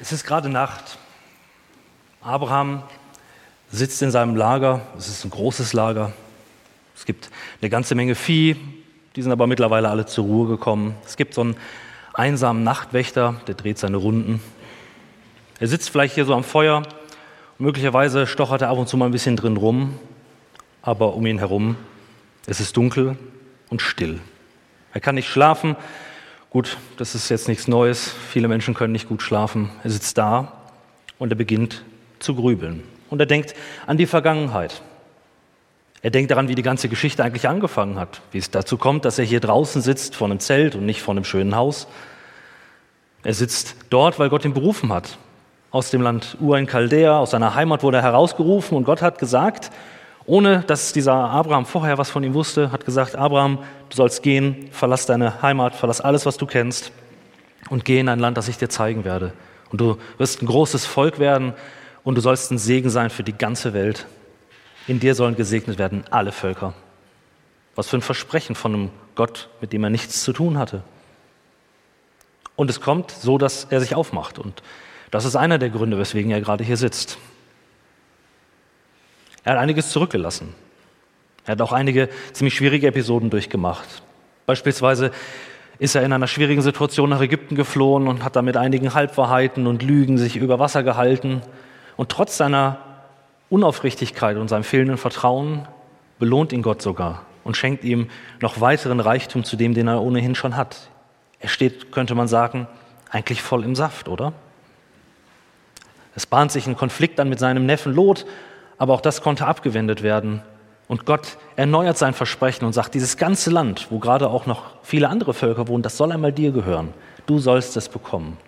Es ist gerade Nacht. Abraham sitzt in seinem Lager. Es ist ein großes Lager. Es gibt eine ganze Menge Vieh. Die sind aber mittlerweile alle zur Ruhe gekommen. Es gibt so einen einsamen Nachtwächter, der dreht seine Runden. Er sitzt vielleicht hier so am Feuer. Möglicherweise stochert er ab und zu mal ein bisschen drin rum. Aber um ihn herum es ist dunkel und still. Er kann nicht schlafen, Gut, das ist jetzt nichts Neues. Viele Menschen können nicht gut schlafen. Er sitzt da und er beginnt zu grübeln. Und er denkt an die Vergangenheit. Er denkt daran, wie die ganze Geschichte eigentlich angefangen hat, wie es dazu kommt, dass er hier draußen sitzt vor einem Zelt und nicht vor einem schönen Haus. Er sitzt dort, weil Gott ihn berufen hat. Aus dem Land Ur in Chaldea, aus seiner Heimat wurde er herausgerufen und Gott hat gesagt, ohne dass dieser Abraham vorher was von ihm wusste, hat gesagt, Abraham, du sollst gehen, verlass deine Heimat, verlass alles, was du kennst und geh in ein Land, das ich dir zeigen werde. Und du wirst ein großes Volk werden und du sollst ein Segen sein für die ganze Welt. In dir sollen gesegnet werden alle Völker. Was für ein Versprechen von einem Gott, mit dem er nichts zu tun hatte. Und es kommt so, dass er sich aufmacht. Und das ist einer der Gründe, weswegen er gerade hier sitzt. Er hat einiges zurückgelassen. Er hat auch einige ziemlich schwierige Episoden durchgemacht. Beispielsweise ist er in einer schwierigen Situation nach Ägypten geflohen und hat da mit einigen Halbwahrheiten und Lügen sich über Wasser gehalten. Und trotz seiner Unaufrichtigkeit und seinem fehlenden Vertrauen belohnt ihn Gott sogar und schenkt ihm noch weiteren Reichtum zu dem, den er ohnehin schon hat. Er steht, könnte man sagen, eigentlich voll im Saft, oder? Es bahnt sich ein Konflikt an mit seinem Neffen Lot aber auch das konnte abgewendet werden. Und Gott erneuert sein Versprechen und sagt, dieses ganze Land, wo gerade auch noch viele andere Völker wohnen, das soll einmal dir gehören. Du sollst es bekommen.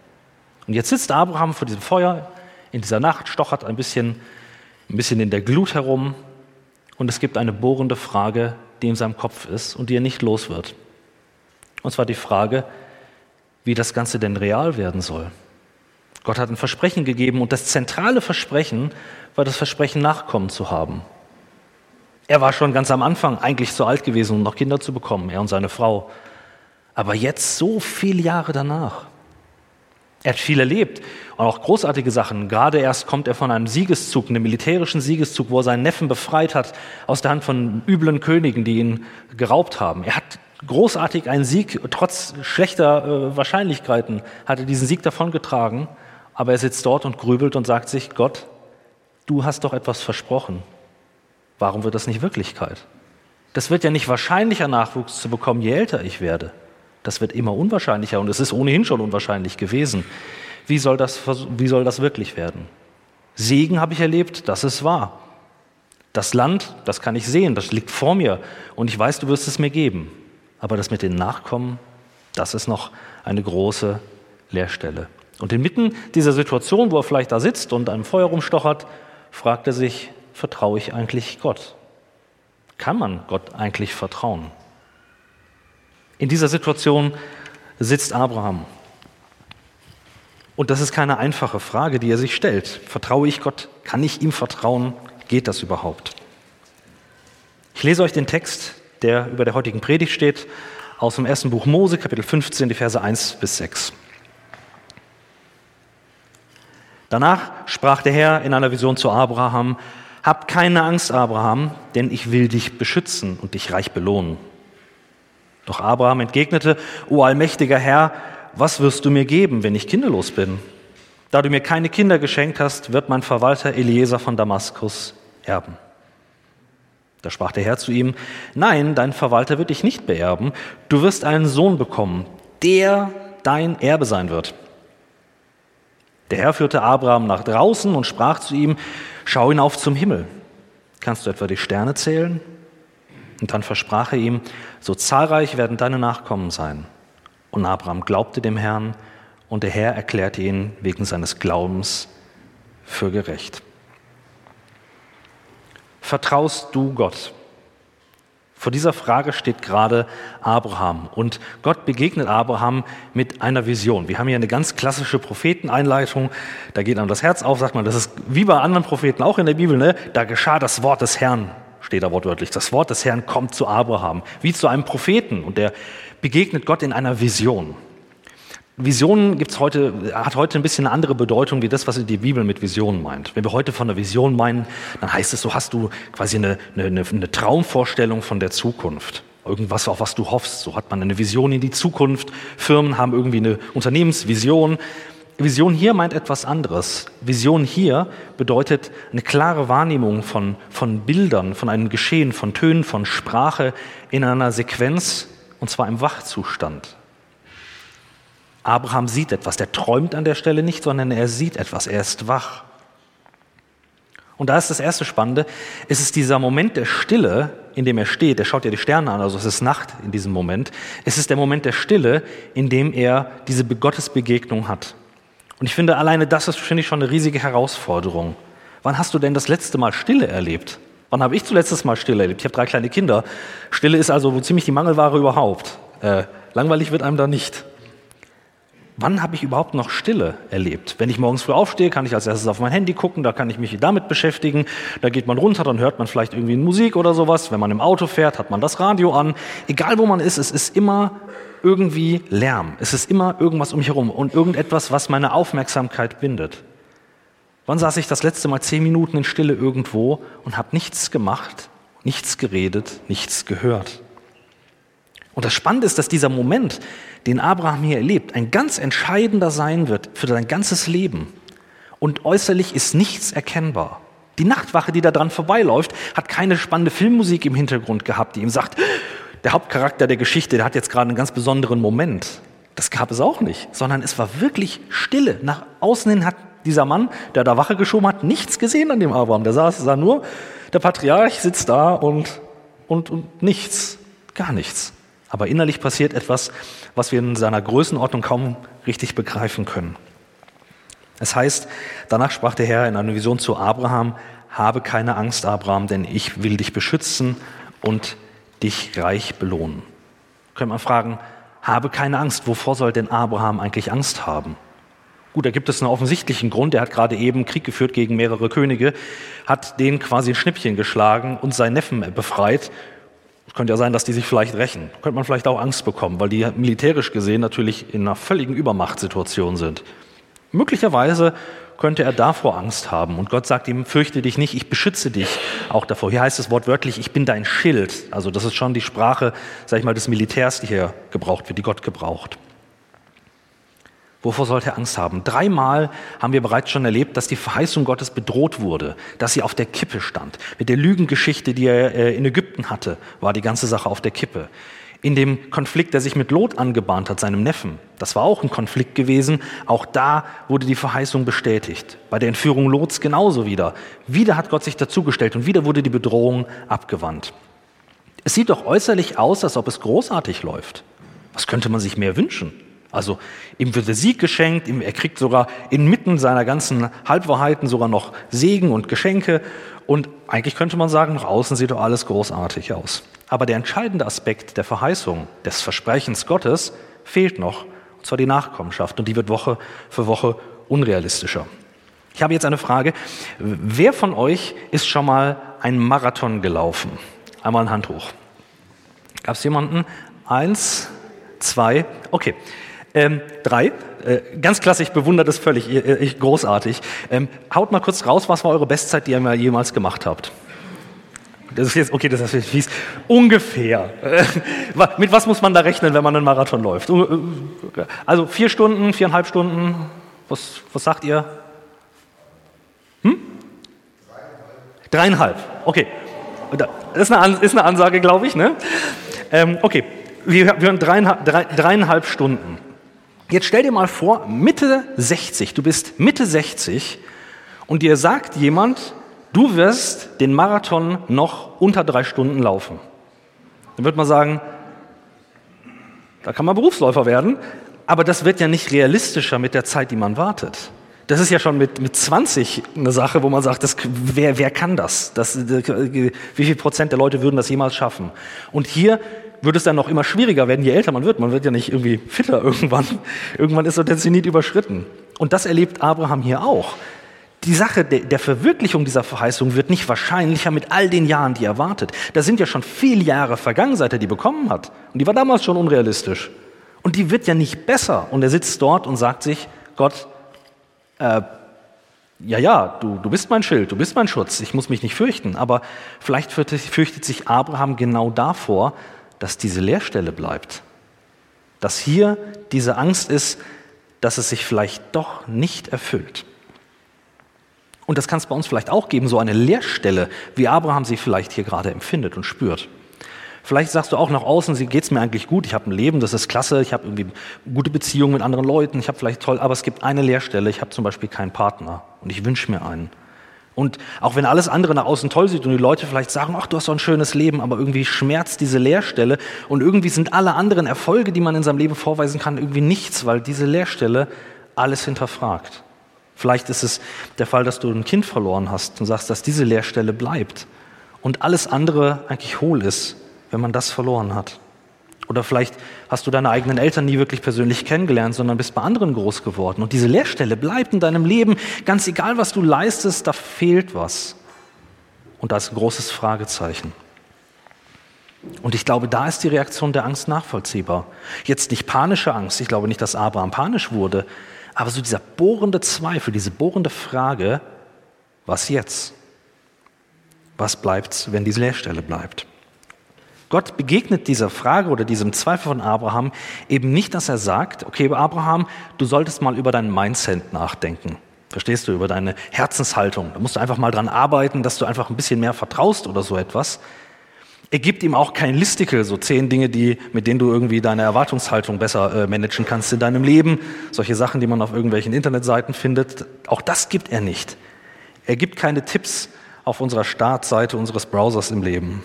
Und jetzt sitzt Abraham vor diesem Feuer in dieser Nacht, stochert ein bisschen, ein bisschen in der Glut herum und es gibt eine bohrende Frage, die in seinem Kopf ist und die er nicht los wird. Und zwar die Frage, wie das Ganze denn real werden soll. Gott hat ein Versprechen gegeben und das zentrale Versprechen war das Versprechen, Nachkommen zu haben. Er war schon ganz am Anfang eigentlich zu alt gewesen, um noch Kinder zu bekommen, er und seine Frau. Aber jetzt, so viele Jahre danach, er hat viel erlebt und auch großartige Sachen. Gerade erst kommt er von einem Siegeszug, einem militärischen Siegeszug, wo er seinen Neffen befreit hat aus der Hand von üblen Königen, die ihn geraubt haben. Er hat großartig einen Sieg, trotz schlechter äh, Wahrscheinlichkeiten, hat er diesen Sieg davongetragen. Aber er sitzt dort und grübelt und sagt sich, Gott, du hast doch etwas versprochen. Warum wird das nicht Wirklichkeit? Das wird ja nicht wahrscheinlicher Nachwuchs zu bekommen, je älter ich werde. Das wird immer unwahrscheinlicher und es ist ohnehin schon unwahrscheinlich gewesen. Wie soll das, wie soll das wirklich werden? Segen habe ich erlebt, das ist wahr. Das Land, das kann ich sehen, das liegt vor mir und ich weiß, du wirst es mir geben. Aber das mit den Nachkommen, das ist noch eine große Leerstelle. Und inmitten dieser Situation, wo er vielleicht da sitzt und einem Feuer rumstochert, fragt er sich, vertraue ich eigentlich Gott? Kann man Gott eigentlich vertrauen? In dieser Situation sitzt Abraham. Und das ist keine einfache Frage, die er sich stellt. Vertraue ich Gott? Kann ich ihm vertrauen? Geht das überhaupt? Ich lese euch den Text, der über der heutigen Predigt steht, aus dem ersten Buch Mose, Kapitel 15, die Verse 1 bis 6. Danach sprach der Herr in einer Vision zu Abraham, Hab keine Angst, Abraham, denn ich will dich beschützen und dich reich belohnen. Doch Abraham entgegnete, O allmächtiger Herr, was wirst du mir geben, wenn ich kinderlos bin? Da du mir keine Kinder geschenkt hast, wird mein Verwalter Eliezer von Damaskus erben. Da sprach der Herr zu ihm, Nein, dein Verwalter wird dich nicht beerben, du wirst einen Sohn bekommen, der dein Erbe sein wird. Der Herr führte Abraham nach draußen und sprach zu ihm, schau hinauf zum Himmel. Kannst du etwa die Sterne zählen? Und dann versprach er ihm, so zahlreich werden deine Nachkommen sein. Und Abraham glaubte dem Herrn und der Herr erklärte ihn wegen seines Glaubens für gerecht. Vertraust du Gott? Vor dieser Frage steht gerade Abraham und Gott begegnet Abraham mit einer Vision. Wir haben hier eine ganz klassische Propheteneinleitung. Da geht einem das Herz auf, sagt man, das ist wie bei anderen Propheten auch in der Bibel, ne? da geschah das Wort des Herrn, steht da wortwörtlich. Das Wort des Herrn kommt zu Abraham, wie zu einem Propheten und der begegnet Gott in einer Vision. Visionen gibt's heute, hat heute ein bisschen eine andere Bedeutung wie das, was die Bibel mit Visionen meint. Wenn wir heute von einer Vision meinen, dann heißt es, so hast du quasi eine, eine, eine Traumvorstellung von der Zukunft. Irgendwas, auf was du hoffst. So hat man eine Vision in die Zukunft. Firmen haben irgendwie eine Unternehmensvision. Vision hier meint etwas anderes. Vision hier bedeutet eine klare Wahrnehmung von, von Bildern, von einem Geschehen, von Tönen, von Sprache in einer Sequenz, und zwar im Wachzustand. Abraham sieht etwas, der träumt an der Stelle nicht, sondern er sieht etwas, er ist wach. Und da ist das erste Spannende, es ist dieser Moment der Stille, in dem er steht, er schaut ja die Sterne an, also es ist Nacht in diesem Moment, es ist der Moment der Stille, in dem er diese Gottesbegegnung hat. Und ich finde, alleine das ist, finde ich, schon eine riesige Herausforderung. Wann hast du denn das letzte Mal Stille erlebt? Wann habe ich zuletzt Mal Stille erlebt? Ich habe drei kleine Kinder. Stille ist also ziemlich die Mangelware überhaupt. Äh, langweilig wird einem da nicht. Wann habe ich überhaupt noch Stille erlebt? Wenn ich morgens früh aufstehe, kann ich als erstes auf mein Handy gucken, da kann ich mich damit beschäftigen. Da geht man runter, dann hört man vielleicht irgendwie Musik oder sowas. Wenn man im Auto fährt, hat man das Radio an. Egal wo man ist, es ist immer irgendwie Lärm. Es ist immer irgendwas um mich herum und irgendetwas, was meine Aufmerksamkeit bindet. Wann saß ich das letzte Mal zehn Minuten in Stille irgendwo und habe nichts gemacht, nichts geredet, nichts gehört? Und das Spannende ist, dass dieser Moment, den Abraham hier erlebt, ein ganz entscheidender sein wird für sein ganzes Leben. Und äußerlich ist nichts erkennbar. Die Nachtwache, die da dran vorbeiläuft, hat keine spannende Filmmusik im Hintergrund gehabt, die ihm sagt, der Hauptcharakter der Geschichte, der hat jetzt gerade einen ganz besonderen Moment. Das gab es auch nicht, sondern es war wirklich Stille. Nach außen hin hat dieser Mann, der da Wache geschoben hat, nichts gesehen an dem Abraham. Der saß, sah nur, der Patriarch sitzt da und, und, und nichts, gar nichts. Aber innerlich passiert etwas, was wir in seiner Größenordnung kaum richtig begreifen können. Es heißt, danach sprach der Herr in einer Vision zu Abraham, habe keine Angst, Abraham, denn ich will dich beschützen und dich reich belohnen. Könnte man fragen, habe keine Angst, wovor soll denn Abraham eigentlich Angst haben? Gut, da gibt es einen offensichtlichen Grund. Er hat gerade eben Krieg geführt gegen mehrere Könige, hat den quasi ein Schnippchen geschlagen und seinen Neffen befreit. Es könnte ja sein, dass die sich vielleicht rächen. Könnte man vielleicht auch Angst bekommen, weil die militärisch gesehen natürlich in einer völligen Übermachtssituation sind. Möglicherweise könnte er davor Angst haben. Und Gott sagt ihm, fürchte dich nicht, ich beschütze dich auch davor. Hier heißt es wortwörtlich, ich bin dein Schild. Also das ist schon die Sprache, sag ich mal, des Militärs, die hier gebraucht wird, die Gott gebraucht. Wovor sollte er Angst haben? Dreimal haben wir bereits schon erlebt, dass die Verheißung Gottes bedroht wurde, dass sie auf der Kippe stand. Mit der Lügengeschichte, die er äh, in Ägypten hatte, war die ganze Sache auf der Kippe in dem Konflikt, der sich mit Lot angebahnt hat, seinem Neffen. Das war auch ein Konflikt gewesen. Auch da wurde die Verheißung bestätigt. Bei der Entführung Lots genauso wieder. Wieder hat Gott sich dazugestellt und wieder wurde die Bedrohung abgewandt. Es sieht doch äußerlich aus, als ob es großartig läuft. Was könnte man sich mehr wünschen? Also ihm wird der Sieg geschenkt, er kriegt sogar inmitten seiner ganzen Halbwahrheiten sogar noch Segen und Geschenke. Und eigentlich könnte man sagen, nach außen sieht doch alles großartig aus. Aber der entscheidende Aspekt der Verheißung, des Versprechens Gottes, fehlt noch, und zwar die Nachkommenschaft. Und die wird Woche für Woche unrealistischer. Ich habe jetzt eine Frage. Wer von euch ist schon mal einen Marathon gelaufen? Einmal ein Hand hoch. Gab es jemanden? Eins, zwei, okay. Ähm, drei. Äh, ganz klasse, ich bewundere das völlig, ich, ich, großartig. Ähm, haut mal kurz raus, was war eure Bestzeit, die ihr jemals gemacht habt? Das ist jetzt, okay, das ist fies. Ungefähr. Mit was muss man da rechnen, wenn man einen Marathon läuft? Äh, also vier Stunden, viereinhalb Stunden. Was, was sagt ihr? Hm? Dreieinhalb. Okay. Das ist eine, ist eine Ansage, glaube ich. Ne? Ähm, okay. Wir, haben dreieinhalb, drei, dreieinhalb Stunden. Jetzt stell dir mal vor, Mitte 60, du bist Mitte 60 und dir sagt jemand, du wirst den Marathon noch unter drei Stunden laufen. Dann wird man sagen, da kann man Berufsläufer werden, aber das wird ja nicht realistischer mit der Zeit, die man wartet. Das ist ja schon mit, mit 20 eine Sache, wo man sagt, das, wer, wer kann das? das? Wie viel Prozent der Leute würden das jemals schaffen? Und hier wird es dann noch immer schwieriger werden, je älter man wird. Man wird ja nicht irgendwie fitter irgendwann. Irgendwann ist so der Zenit überschritten. Und das erlebt Abraham hier auch die Sache der, Verwirklichung dieser Verheißung wird nicht wahrscheinlicher mit all den Jahren, die er wartet. Da sind ja schon viele Jahre vergangen, seit er die bekommen hat. Und die war damals schon unrealistisch. Und die wird ja nicht besser. Und er sitzt dort und sagt sich, Gott, äh, ja, ja, du, du bist mein Schild, du bist mein Schutz, ich muss mich nicht fürchten. Aber vielleicht fürchtet sich Abraham genau davor, dass diese Leerstelle bleibt. Dass hier diese Angst ist, dass es sich vielleicht doch nicht erfüllt. Und das kann es bei uns vielleicht auch geben, so eine Leerstelle, wie Abraham sie vielleicht hier gerade empfindet und spürt. Vielleicht sagst du auch nach außen, geht es mir eigentlich gut, ich habe ein Leben, das ist klasse, ich habe irgendwie gute Beziehungen mit anderen Leuten, ich habe vielleicht toll, aber es gibt eine Leerstelle, ich habe zum Beispiel keinen Partner und ich wünsche mir einen. Und auch wenn alles andere nach außen toll sieht und die Leute vielleicht sagen, ach, du hast so ein schönes Leben, aber irgendwie schmerzt diese Leerstelle und irgendwie sind alle anderen Erfolge, die man in seinem Leben vorweisen kann, irgendwie nichts, weil diese Leerstelle alles hinterfragt. Vielleicht ist es der Fall, dass du ein Kind verloren hast und sagst, dass diese Leerstelle bleibt und alles andere eigentlich hohl ist, wenn man das verloren hat. Oder vielleicht hast du deine eigenen Eltern nie wirklich persönlich kennengelernt, sondern bist bei anderen groß geworden. Und diese Leerstelle bleibt in deinem Leben, ganz egal, was du leistest, da fehlt was. Und da ist ein großes Fragezeichen. Und ich glaube, da ist die Reaktion der Angst nachvollziehbar. Jetzt nicht panische Angst, ich glaube nicht, dass Abraham panisch wurde, aber so dieser bohrende Zweifel, diese bohrende Frage, was jetzt? Was bleibt, wenn diese Leerstelle bleibt? Gott begegnet dieser Frage oder diesem Zweifel von Abraham eben nicht, dass er sagt, okay, Abraham, du solltest mal über dein Mindset nachdenken. Verstehst du, über deine Herzenshaltung. Da musst du einfach mal dran arbeiten, dass du einfach ein bisschen mehr vertraust oder so etwas. Er gibt ihm auch kein Listicle, so zehn Dinge, die, mit denen du irgendwie deine Erwartungshaltung besser äh, managen kannst in deinem Leben. Solche Sachen, die man auf irgendwelchen Internetseiten findet. Auch das gibt er nicht. Er gibt keine Tipps auf unserer Startseite unseres Browsers im Leben.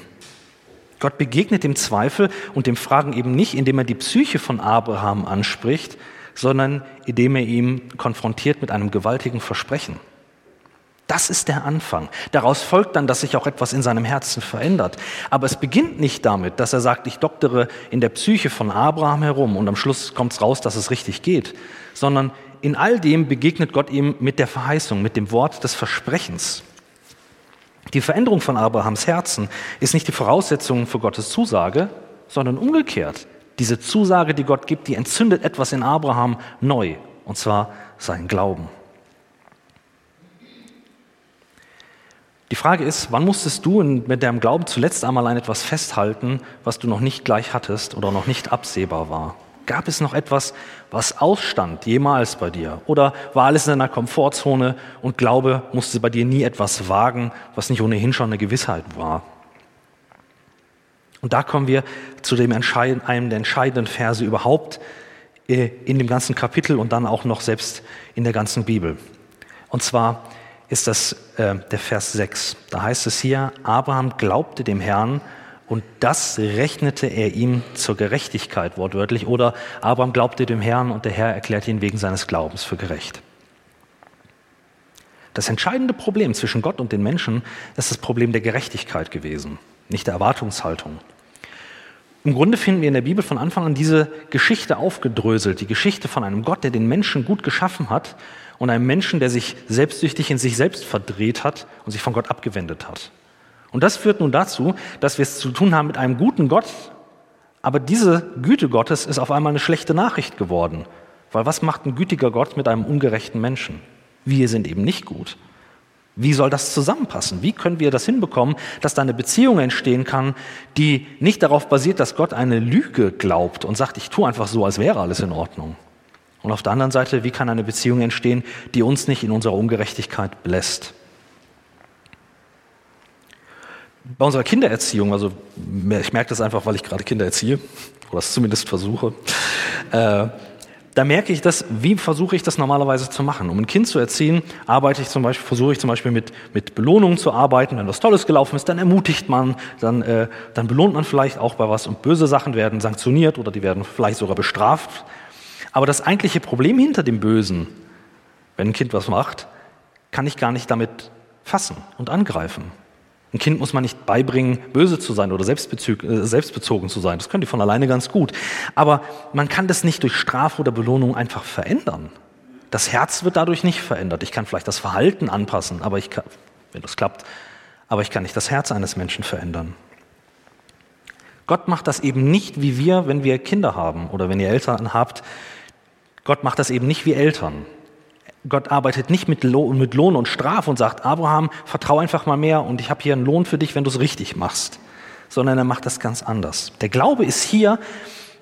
Gott begegnet dem Zweifel und dem Fragen eben nicht, indem er die Psyche von Abraham anspricht, sondern indem er ihn konfrontiert mit einem gewaltigen Versprechen. Das ist der Anfang. Daraus folgt dann, dass sich auch etwas in seinem Herzen verändert. Aber es beginnt nicht damit, dass er sagt, ich doktere in der Psyche von Abraham herum und am Schluss kommt es raus, dass es richtig geht, sondern in all dem begegnet Gott ihm mit der Verheißung, mit dem Wort des Versprechens. Die Veränderung von Abrahams Herzen ist nicht die Voraussetzung für Gottes Zusage, sondern umgekehrt. Diese Zusage, die Gott gibt, die entzündet etwas in Abraham neu, und zwar seinen Glauben. Die Frage ist, wann musstest du mit deinem Glauben zuletzt einmal an etwas festhalten, was du noch nicht gleich hattest oder noch nicht absehbar war? Gab es noch etwas, was ausstand jemals bei dir? Oder war alles in deiner Komfortzone und Glaube musste bei dir nie etwas wagen, was nicht ohnehin schon eine Gewissheit war? Und da kommen wir zu dem einem der entscheidenden Verse überhaupt äh, in dem ganzen Kapitel und dann auch noch selbst in der ganzen Bibel. Und zwar ist das äh, der Vers 6. Da heißt es hier, Abraham glaubte dem Herrn und das rechnete er ihm zur Gerechtigkeit, wortwörtlich. Oder Abraham glaubte dem Herrn und der Herr erklärte ihn wegen seines Glaubens für gerecht. Das entscheidende Problem zwischen Gott und den Menschen ist das Problem der Gerechtigkeit gewesen, nicht der Erwartungshaltung. Im Grunde finden wir in der Bibel von Anfang an diese Geschichte aufgedröselt, die Geschichte von einem Gott, der den Menschen gut geschaffen hat und einem Menschen, der sich selbstsüchtig in sich selbst verdreht hat und sich von Gott abgewendet hat. Und das führt nun dazu, dass wir es zu tun haben mit einem guten Gott, aber diese Güte Gottes ist auf einmal eine schlechte Nachricht geworden. Weil was macht ein gütiger Gott mit einem ungerechten Menschen? Wir sind eben nicht gut. Wie soll das zusammenpassen? Wie können wir das hinbekommen, dass da eine Beziehung entstehen kann, die nicht darauf basiert, dass Gott eine Lüge glaubt und sagt, ich tue einfach so, als wäre alles in Ordnung? Und auf der anderen Seite, wie kann eine Beziehung entstehen, die uns nicht in unserer Ungerechtigkeit belässt? Bei unserer Kindererziehung, also ich merke das einfach, weil ich gerade Kinder erziehe, oder es zumindest versuche, äh, da merke ich das, wie versuche ich das normalerweise zu machen. Um ein Kind zu erziehen, arbeite ich zum Beispiel, versuche ich zum Beispiel mit, mit Belohnungen zu arbeiten. Wenn was Tolles gelaufen ist, dann ermutigt man, dann, äh, dann belohnt man vielleicht auch bei was und böse Sachen werden sanktioniert oder die werden vielleicht sogar bestraft. Aber das eigentliche Problem hinter dem Bösen, wenn ein Kind was macht, kann ich gar nicht damit fassen und angreifen. Ein Kind muss man nicht beibringen, böse zu sein oder äh, selbstbezogen zu sein. Das können die von alleine ganz gut. Aber man kann das nicht durch Strafe oder Belohnung einfach verändern. Das Herz wird dadurch nicht verändert. Ich kann vielleicht das Verhalten anpassen, aber ich kann, wenn das klappt, aber ich kann nicht das Herz eines Menschen verändern. Gott macht das eben nicht wie wir, wenn wir Kinder haben oder wenn ihr Eltern habt. Gott macht das eben nicht wie Eltern. Gott arbeitet nicht mit Lohn, mit Lohn und Strafe und sagt, Abraham, vertrau einfach mal mehr und ich habe hier einen Lohn für dich, wenn du es richtig machst, sondern er macht das ganz anders. Der Glaube ist hier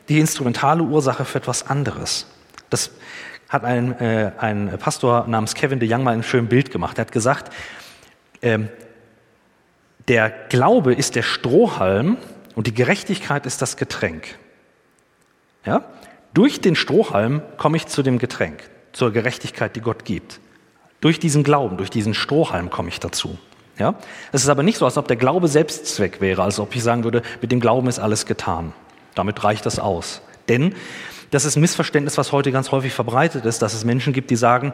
die instrumentale Ursache für etwas anderes. Das hat ein, äh, ein Pastor namens Kevin de Young mal ein schönes Bild gemacht. Er hat gesagt, äh, der Glaube ist der Strohhalm und die Gerechtigkeit ist das Getränk. Ja? Durch den Strohhalm komme ich zu dem Getränk zur Gerechtigkeit, die Gott gibt. Durch diesen Glauben, durch diesen Strohhalm komme ich dazu. Ja? Es ist aber nicht so, als ob der Glaube Selbstzweck wäre, als ob ich sagen würde, mit dem Glauben ist alles getan. Damit reicht das aus. Denn das ist ein Missverständnis, was heute ganz häufig verbreitet ist, dass es Menschen gibt, die sagen,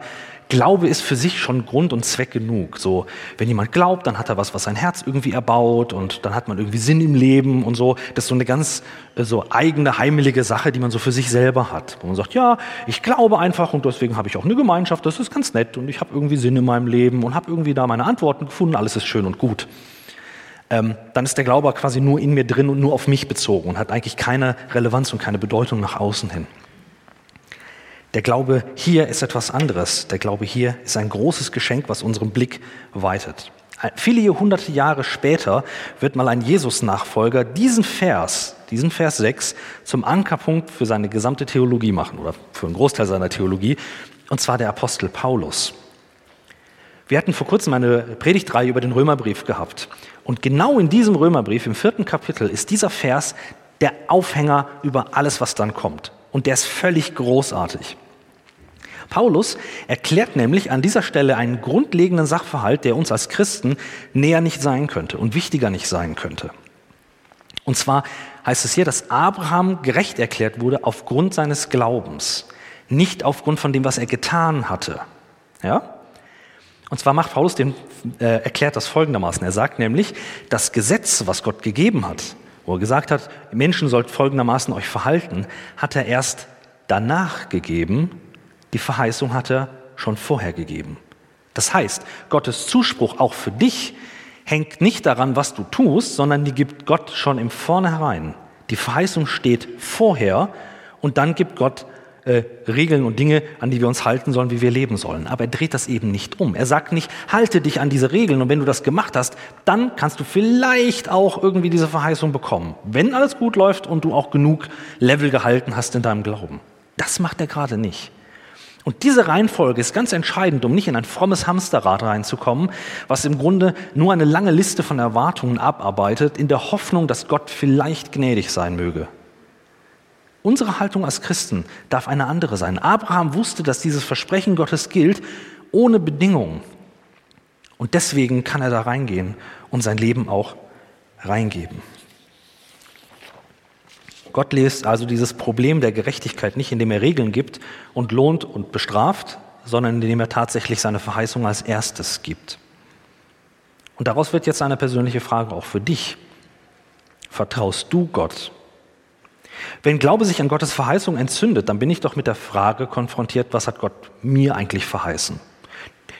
Glaube ist für sich schon Grund und Zweck genug. So, wenn jemand glaubt, dann hat er was, was sein Herz irgendwie erbaut und dann hat man irgendwie Sinn im Leben und so. Das ist so eine ganz äh, so eigene, heimelige Sache, die man so für sich selber hat. Wo man sagt, ja, ich glaube einfach und deswegen habe ich auch eine Gemeinschaft, das ist ganz nett und ich habe irgendwie Sinn in meinem Leben und habe irgendwie da meine Antworten gefunden, alles ist schön und gut ähm, dann ist der Glaube quasi nur in mir drin und nur auf mich bezogen und hat eigentlich keine Relevanz und keine Bedeutung nach außen hin. Der Glaube hier ist etwas anderes. Der Glaube hier ist ein großes Geschenk, was unseren Blick weitet. Viele Jahrhunderte Jahre später wird mal ein Jesus-Nachfolger diesen Vers, diesen Vers 6, zum Ankerpunkt für seine gesamte Theologie machen oder für einen Großteil seiner Theologie, und zwar der Apostel Paulus. Wir hatten vor kurzem eine Predigtreihe über den Römerbrief gehabt. Und genau in diesem Römerbrief, im vierten Kapitel, ist dieser Vers der Aufhänger über alles, was dann kommt. Und der ist völlig großartig. Paulus erklärt nämlich an dieser Stelle einen grundlegenden Sachverhalt, der uns als Christen näher nicht sein könnte und wichtiger nicht sein könnte. Und zwar heißt es hier, dass Abraham gerecht erklärt wurde aufgrund seines Glaubens, nicht aufgrund von dem, was er getan hatte. Ja? Und zwar macht Paulus den, äh, erklärt das folgendermaßen. Er sagt nämlich, das Gesetz, was Gott gegeben hat, wo er gesagt hat, Menschen sollt folgendermaßen euch verhalten, hat er erst danach gegeben. Die Verheißung hat er schon vorher gegeben. Das heißt, Gottes Zuspruch auch für dich hängt nicht daran, was du tust, sondern die gibt Gott schon im Vornherein. Die Verheißung steht vorher und dann gibt Gott äh, Regeln und Dinge, an die wir uns halten sollen, wie wir leben sollen. Aber er dreht das eben nicht um. Er sagt nicht, halte dich an diese Regeln und wenn du das gemacht hast, dann kannst du vielleicht auch irgendwie diese Verheißung bekommen. Wenn alles gut läuft und du auch genug Level gehalten hast in deinem Glauben. Das macht er gerade nicht. Und diese Reihenfolge ist ganz entscheidend, um nicht in ein frommes Hamsterrad reinzukommen, was im Grunde nur eine lange Liste von Erwartungen abarbeitet, in der Hoffnung, dass Gott vielleicht gnädig sein möge. Unsere Haltung als Christen darf eine andere sein. Abraham wusste, dass dieses Versprechen Gottes gilt, ohne Bedingungen. Und deswegen kann er da reingehen und sein Leben auch reingeben. Gott löst also dieses Problem der Gerechtigkeit nicht, indem er Regeln gibt und lohnt und bestraft, sondern indem er tatsächlich seine Verheißung als erstes gibt. Und daraus wird jetzt eine persönliche Frage auch für dich. Vertraust du Gott wenn Glaube sich an Gottes Verheißung entzündet, dann bin ich doch mit der Frage konfrontiert, was hat Gott mir eigentlich verheißen?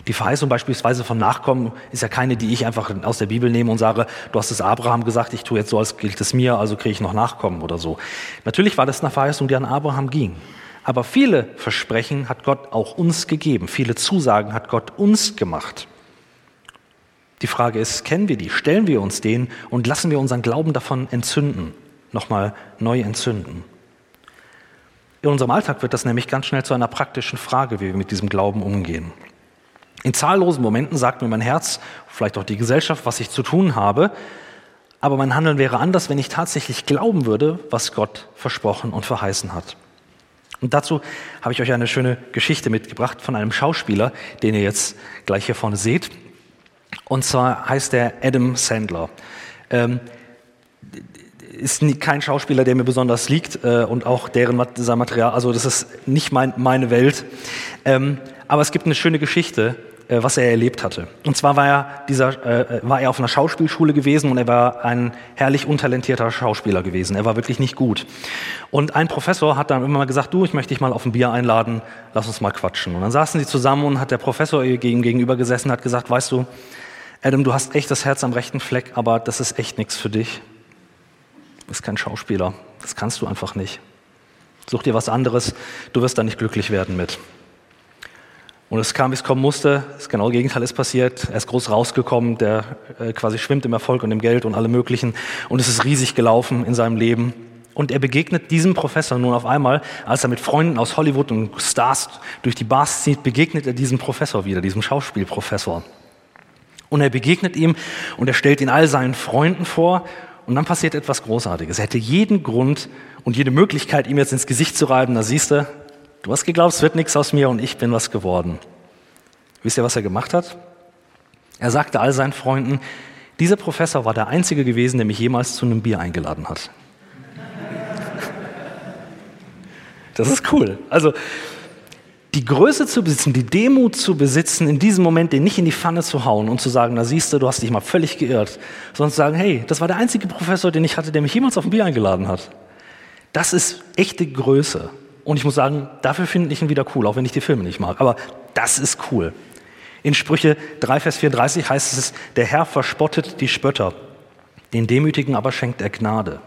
Die Verheißung beispielsweise von Nachkommen ist ja keine, die ich einfach aus der Bibel nehme und sage, du hast es Abraham gesagt, ich tue jetzt so, als gilt es mir, also kriege ich noch Nachkommen oder so. Natürlich war das eine Verheißung, die an Abraham ging. Aber viele Versprechen hat Gott auch uns gegeben. Viele Zusagen hat Gott uns gemacht. Die Frage ist, kennen wir die? Stellen wir uns denen und lassen wir unseren Glauben davon entzünden? Nochmal neu entzünden. In unserem Alltag wird das nämlich ganz schnell zu einer praktischen Frage, wie wir mit diesem Glauben umgehen. In zahllosen Momenten sagt mir mein Herz, vielleicht auch die Gesellschaft, was ich zu tun habe, aber mein Handeln wäre anders, wenn ich tatsächlich glauben würde, was Gott versprochen und verheißen hat. Und dazu habe ich euch eine schöne Geschichte mitgebracht von einem Schauspieler, den ihr jetzt gleich hier vorne seht. Und zwar heißt er Adam Sandler. Ähm, ist nie, kein Schauspieler, der mir besonders liegt äh, und auch deren sein Material, also das ist nicht mein, meine Welt. Ähm, aber es gibt eine schöne Geschichte, äh, was er erlebt hatte. Und zwar war er, dieser, äh, war er auf einer Schauspielschule gewesen und er war ein herrlich untalentierter Schauspieler gewesen. Er war wirklich nicht gut. Und ein Professor hat dann immer mal gesagt, du, ich möchte dich mal auf ein Bier einladen, lass uns mal quatschen. Und dann saßen sie zusammen und hat der Professor ihm gegenüber gesessen hat gesagt, weißt du, Adam, du hast echt das Herz am rechten Fleck, aber das ist echt nichts für dich bist kein Schauspieler, das kannst du einfach nicht. Such dir was anderes, du wirst da nicht glücklich werden mit. Und es kam, wie es kommen musste. Das genaue Gegenteil ist passiert. Er ist groß rausgekommen, der äh, quasi schwimmt im Erfolg und im Geld und allem Möglichen. Und es ist riesig gelaufen in seinem Leben. Und er begegnet diesem Professor nun auf einmal, als er mit Freunden aus Hollywood und Stars durch die Bars zieht, begegnet er diesem Professor wieder, diesem Schauspielprofessor. Und er begegnet ihm und er stellt ihn all seinen Freunden vor. Und dann passiert etwas Großartiges. Er hätte jeden Grund und jede Möglichkeit, ihm jetzt ins Gesicht zu reiben. Da siehst du, Du hast geglaubt, es wird nichts aus mir und ich bin was geworden. Wisst ihr, was er gemacht hat? Er sagte all seinen Freunden, dieser Professor war der Einzige gewesen, der mich jemals zu einem Bier eingeladen hat. Das ist cool. Also die Größe zu besitzen, die Demut zu besitzen, in diesem Moment den nicht in die Pfanne zu hauen und zu sagen, na siehst du, du hast dich mal völlig geirrt, sondern zu sagen, hey, das war der einzige Professor, den ich hatte, der mich jemals auf ein Bier eingeladen hat. Das ist echte Größe. Und ich muss sagen, dafür finde ich ihn wieder cool, auch wenn ich die Filme nicht mag. Aber das ist cool. In Sprüche 3, Vers 34 heißt es, der Herr verspottet die Spötter, den Demütigen aber schenkt er Gnade.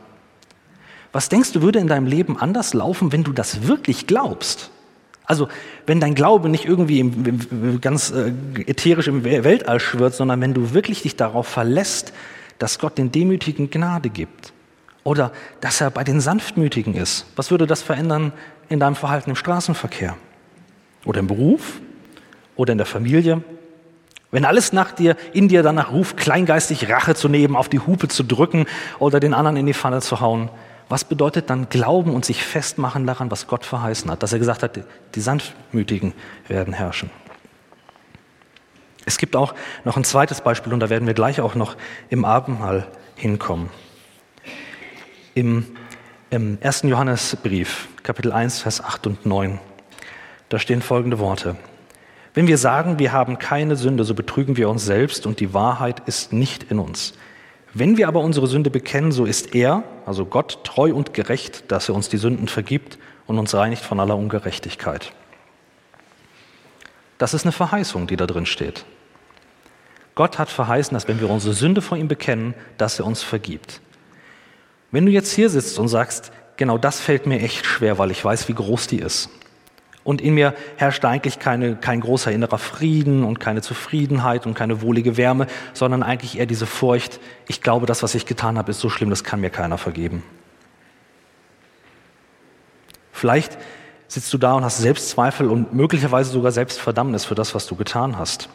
Was denkst du, würde in deinem Leben anders laufen, wenn du das wirklich glaubst? Also, wenn dein Glaube nicht irgendwie im, im, ganz äh, ätherisch im Weltall schwirrt, sondern wenn du wirklich dich darauf verlässt, dass Gott den Demütigen Gnade gibt. Oder dass er bei den Sanftmütigen ist. Was würde das verändern in deinem Verhalten im Straßenverkehr? Oder im Beruf? Oder in der Familie? Wenn alles nach dir, in dir danach ruft, kleingeistig Rache zu nehmen, auf die Hupe zu drücken oder den anderen in die Pfanne zu hauen, was bedeutet dann Glauben und sich festmachen daran, was Gott verheißen hat? Dass er gesagt hat, die Sanftmütigen werden herrschen. Es gibt auch noch ein zweites Beispiel und da werden wir gleich auch noch im Abendmahl hinkommen. Im, Im 1. Johannesbrief, Kapitel 1, Vers 8 und 9, da stehen folgende Worte. Wenn wir sagen, wir haben keine Sünde, so betrügen wir uns selbst und die Wahrheit ist nicht in uns. Wenn wir aber unsere Sünde bekennen, so ist er, also Gott, treu und gerecht, dass er uns die Sünden vergibt und uns reinigt von aller Ungerechtigkeit. Das ist eine Verheißung, die da drin steht. Gott hat verheißen, dass wenn wir unsere Sünde vor ihm bekennen, dass er uns vergibt. Wenn du jetzt hier sitzt und sagst, genau das fällt mir echt schwer, weil ich weiß, wie groß die ist. Und in mir herrscht eigentlich keine, kein großer innerer Frieden und keine Zufriedenheit und keine wohlige Wärme, sondern eigentlich eher diese Furcht, ich glaube, das, was ich getan habe, ist so schlimm, das kann mir keiner vergeben. Vielleicht sitzt du da und hast Selbstzweifel und möglicherweise sogar Selbstverdammnis für das, was du getan hast.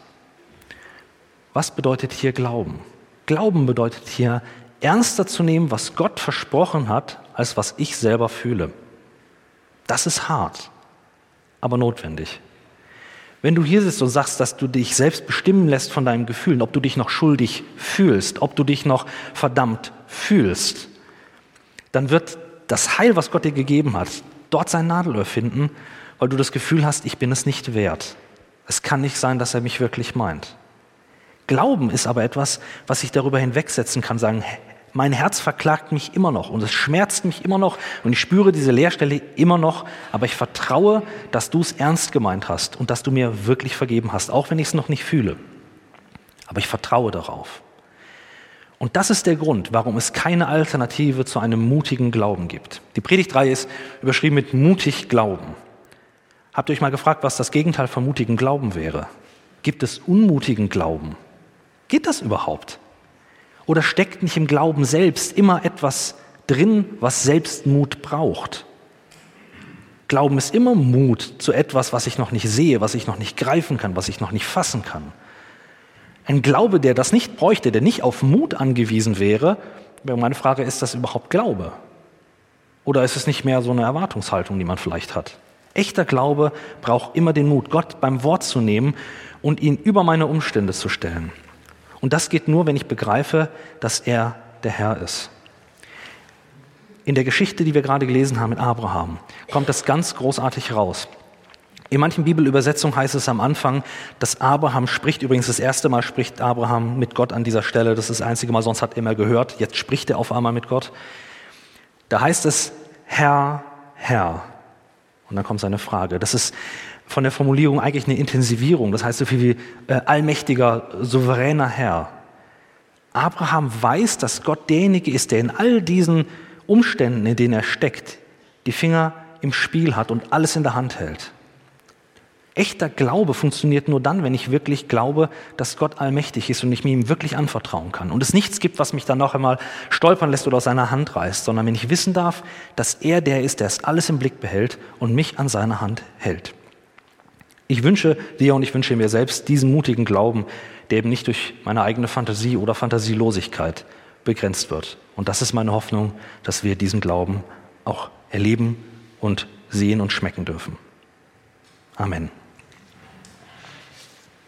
Was bedeutet hier Glauben? Glauben bedeutet hier ernster zu nehmen, was Gott versprochen hat, als was ich selber fühle. Das ist hart, aber notwendig. Wenn du hier sitzt und sagst, dass du dich selbst bestimmen lässt von deinen Gefühlen, ob du dich noch schuldig fühlst, ob du dich noch verdammt fühlst, dann wird das Heil, was Gott dir gegeben hat, dort sein Nadelöhr finden, weil du das Gefühl hast, ich bin es nicht wert. Es kann nicht sein, dass er mich wirklich meint. Glauben ist aber etwas, was ich darüber hinwegsetzen kann, sagen, mein Herz verklagt mich immer noch und es schmerzt mich immer noch und ich spüre diese Leerstelle immer noch, aber ich vertraue, dass du es ernst gemeint hast und dass du mir wirklich vergeben hast, auch wenn ich es noch nicht fühle. Aber ich vertraue darauf. Und das ist der Grund, warum es keine Alternative zu einem mutigen Glauben gibt. Die Predigtreihe ist überschrieben mit mutig Glauben. Habt ihr euch mal gefragt, was das Gegenteil von mutigen Glauben wäre? Gibt es unmutigen Glauben? Geht das überhaupt? Oder steckt nicht im Glauben selbst immer etwas drin, was selbst Mut braucht? Glauben ist immer Mut zu etwas, was ich noch nicht sehe, was ich noch nicht greifen kann, was ich noch nicht fassen kann. Ein Glaube, der das nicht bräuchte, der nicht auf Mut angewiesen wäre, wäre meine Frage, ist das überhaupt Glaube? Oder ist es nicht mehr so eine Erwartungshaltung, die man vielleicht hat? Echter Glaube braucht immer den Mut, Gott beim Wort zu nehmen und ihn über meine Umstände zu stellen. Und das geht nur, wenn ich begreife, dass er der Herr ist. In der Geschichte, die wir gerade gelesen haben mit Abraham, kommt das ganz großartig raus. In manchen Bibelübersetzungen heißt es am Anfang, dass Abraham spricht. Übrigens, das erste Mal spricht Abraham mit Gott an dieser Stelle. Das ist das einzige Mal, sonst hat er immer gehört. Jetzt spricht er auf einmal mit Gott. Da heißt es, Herr, Herr. Und dann kommt seine Frage. Das ist von der Formulierung eigentlich eine Intensivierung. Das heißt so viel wie äh, allmächtiger, souveräner Herr. Abraham weiß, dass Gott derjenige ist, der in all diesen Umständen, in denen er steckt, die Finger im Spiel hat und alles in der Hand hält. Echter Glaube funktioniert nur dann, wenn ich wirklich glaube, dass Gott allmächtig ist und ich mir ihm wirklich anvertrauen kann. Und es nichts gibt, was mich dann noch einmal stolpern lässt oder aus seiner Hand reißt, sondern wenn ich wissen darf, dass er der ist, der es alles im Blick behält und mich an seiner Hand hält. Ich wünsche dir und ich wünsche mir selbst diesen mutigen Glauben, der eben nicht durch meine eigene Fantasie oder Fantasielosigkeit begrenzt wird. Und das ist meine Hoffnung, dass wir diesen Glauben auch erleben und sehen und schmecken dürfen. Amen.